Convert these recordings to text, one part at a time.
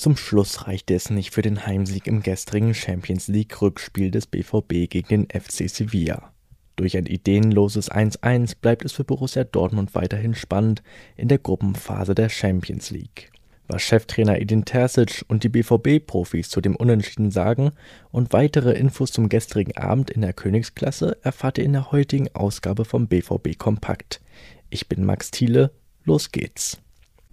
Zum Schluss reichte es nicht für den Heimsieg im gestrigen Champions League-Rückspiel des BVB gegen den FC Sevilla. Durch ein ideenloses 1:1 bleibt es für Borussia Dortmund weiterhin spannend in der Gruppenphase der Champions League. Was Cheftrainer Edin Terzic und die BVB-Profis zu dem Unentschieden sagen und weitere Infos zum gestrigen Abend in der Königsklasse erfahrt ihr in der heutigen Ausgabe vom BVB Kompakt. Ich bin Max Thiele, los geht's.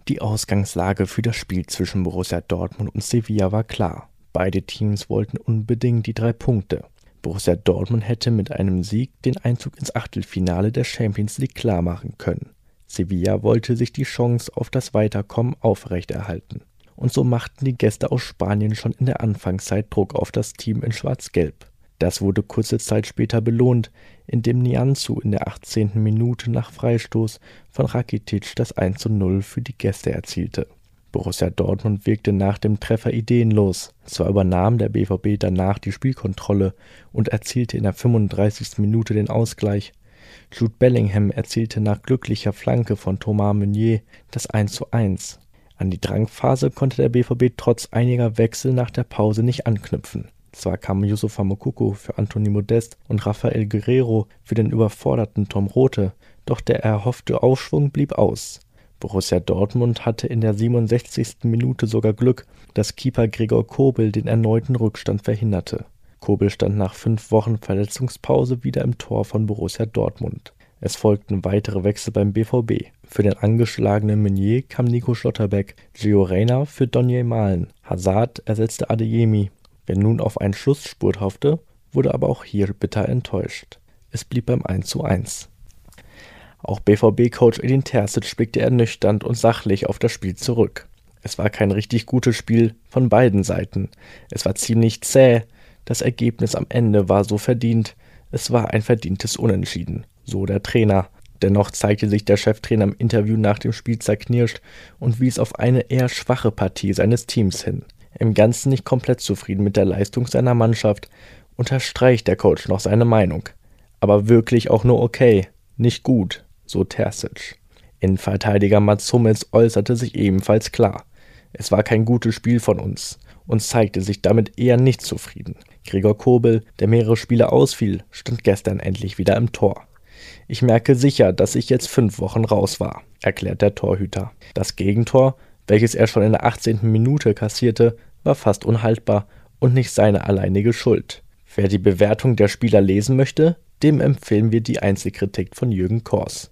Die Ausgangslage für das Spiel zwischen Borussia Dortmund und Sevilla war klar. Beide Teams wollten unbedingt die drei Punkte. Borussia Dortmund hätte mit einem Sieg den Einzug ins Achtelfinale der Champions League klarmachen können. Sevilla wollte sich die Chance auf das Weiterkommen aufrechterhalten. Und so machten die Gäste aus Spanien schon in der Anfangszeit Druck auf das Team in Schwarz-Gelb. Das wurde kurze Zeit später belohnt, indem Nianzu in der 18. Minute nach Freistoß von Rakitic das 1:0 für die Gäste erzielte. Borussia Dortmund wirkte nach dem Treffer ideenlos. Zwar übernahm der BVB danach die Spielkontrolle und erzielte in der 35. Minute den Ausgleich. Jude Bellingham erzielte nach glücklicher Flanke von Thomas Meunier das 1:1. An die Drangphase konnte der BVB trotz einiger Wechsel nach der Pause nicht anknüpfen. Zwar kamen Yusufa Moukoko für Anthony Modest und Rafael Guerrero für den überforderten Tom Rote, doch der erhoffte Aufschwung blieb aus. Borussia Dortmund hatte in der 67. Minute sogar Glück, dass Keeper Gregor Kobel den erneuten Rückstand verhinderte. Kobel stand nach fünf Wochen Verletzungspause wieder im Tor von Borussia Dortmund. Es folgten weitere Wechsel beim BVB. Für den angeschlagenen Meunier kam Nico Schlotterbeck, Gio Reyna für Donier Malen, Hazard ersetzte Adeyemi, Wer nun auf einen Schlussspurt hoffte, wurde aber auch hier bitter enttäuscht. Es blieb beim 1:1. Auch BVB-Coach Edin Terzic blickte ernüchternd und sachlich auf das Spiel zurück. Es war kein richtig gutes Spiel von beiden Seiten. Es war ziemlich zäh. Das Ergebnis am Ende war so verdient. Es war ein verdientes Unentschieden, so der Trainer. Dennoch zeigte sich der Cheftrainer im Interview nach dem Spiel zerknirscht und wies auf eine eher schwache Partie seines Teams hin im Ganzen nicht komplett zufrieden mit der Leistung seiner Mannschaft, unterstreicht der Coach noch seine Meinung. Aber wirklich auch nur okay, nicht gut, so Terzic. Innenverteidiger Mats Hummels äußerte sich ebenfalls klar. Es war kein gutes Spiel von uns und zeigte sich damit eher nicht zufrieden. Gregor Kobel, der mehrere Spiele ausfiel, stand gestern endlich wieder im Tor. Ich merke sicher, dass ich jetzt fünf Wochen raus war, erklärt der Torhüter. Das Gegentor, welches er schon in der 18. Minute kassierte, war fast unhaltbar und nicht seine alleinige Schuld. Wer die Bewertung der Spieler lesen möchte, dem empfehlen wir die Einzelkritik von Jürgen Kors.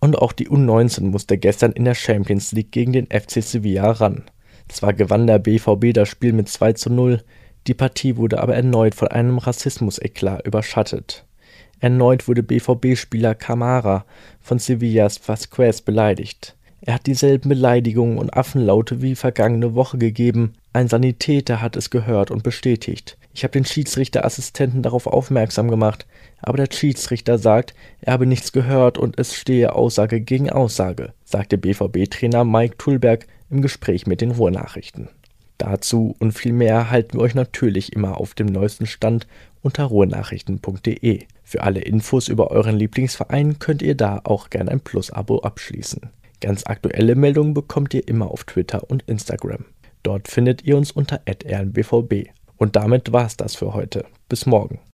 Und auch die U19 musste gestern in der Champions League gegen den FC Sevilla ran. Zwar gewann der BVB das Spiel mit 2 zu 0, die Partie wurde aber erneut von einem Rassismus-Eklat überschattet. Erneut wurde BVB-Spieler Camara von Sevillas Vasquez beleidigt. Er hat dieselben Beleidigungen und Affenlaute wie vergangene Woche gegeben. Ein Sanitäter hat es gehört und bestätigt. Ich habe den Schiedsrichterassistenten darauf aufmerksam gemacht, aber der Schiedsrichter sagt, er habe nichts gehört und es stehe Aussage gegen Aussage, sagte BVB-Trainer Mike Tulberg im Gespräch mit den Ruhrnachrichten. Dazu und viel mehr halten wir euch natürlich immer auf dem neuesten Stand unter ruhrnachrichten.de. Für alle Infos über euren Lieblingsverein könnt ihr da auch gerne ein Plus-Abo abschließen. Ganz aktuelle Meldungen bekommt ihr immer auf Twitter und Instagram. Dort findet ihr uns unter rnbvb. Und damit war's das für heute. Bis morgen.